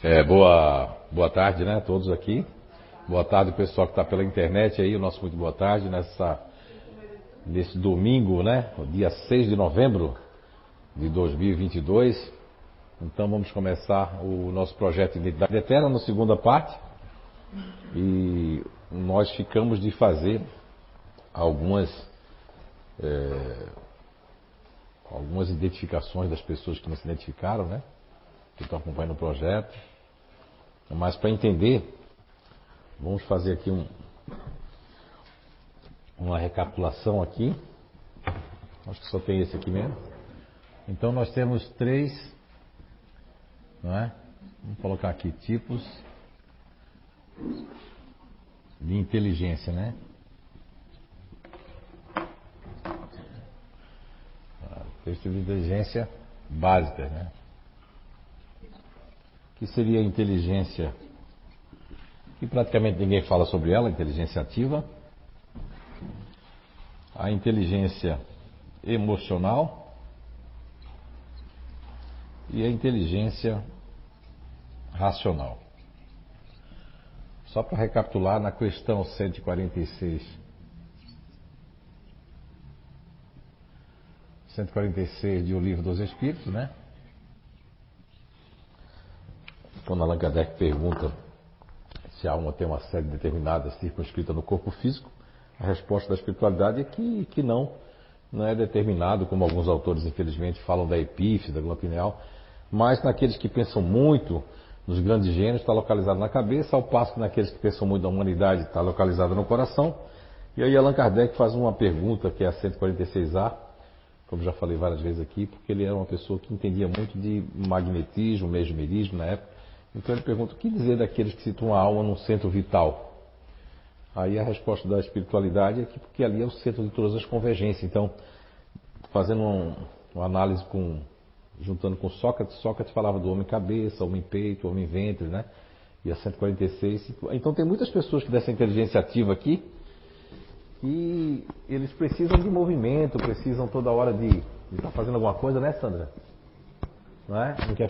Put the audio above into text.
É, boa, boa tarde, né, todos aqui. Boa tarde, pessoal que está pela internet aí, o nosso muito boa tarde nessa, nesse domingo, né, dia 6 de novembro de 2022. Então vamos começar o nosso projeto de Identidade Eterna na segunda parte. E nós ficamos de fazer algumas, é, algumas identificações das pessoas que não se identificaram, né? Que estão acompanhando o projeto. Mas para entender, vamos fazer aqui um, uma recapitulação aqui. Acho que só tem esse aqui mesmo. Então nós temos três, não é? Vamos colocar aqui tipos de inteligência, né? Três tipos de inteligência básicas, né? Que seria a inteligência, que praticamente ninguém fala sobre ela, inteligência ativa, a inteligência emocional e a inteligência racional. Só para recapitular, na questão 146. 146 de O Livro dos Espíritos, né? Quando Allan Kardec pergunta se a alma tem uma sede determinada circunscrita no corpo físico, a resposta da espiritualidade é que, que não, não é determinado, como alguns autores infelizmente falam da epífise, da glândula pineal, mas naqueles que pensam muito nos grandes gênios está localizado na cabeça, ao passo que naqueles que pensam muito na humanidade está localizado no coração. E aí Allan Kardec faz uma pergunta que é a 146A, como já falei várias vezes aqui, porque ele era uma pessoa que entendia muito de magnetismo, mesmerismo na época, então ele pergunta: o que dizer daqueles que citam a alma num centro vital? Aí a resposta da espiritualidade é que porque ali é o centro de todas as convergências. Então, fazendo um, uma análise com juntando com Sócrates, Sócrates falava do homem cabeça, homem peito, homem ventre, né? E a 146. Então tem muitas pessoas que dessa inteligência ativa aqui e eles precisam de movimento, precisam toda hora de estar tá fazendo alguma coisa, né, Sandra? Não é? Não quer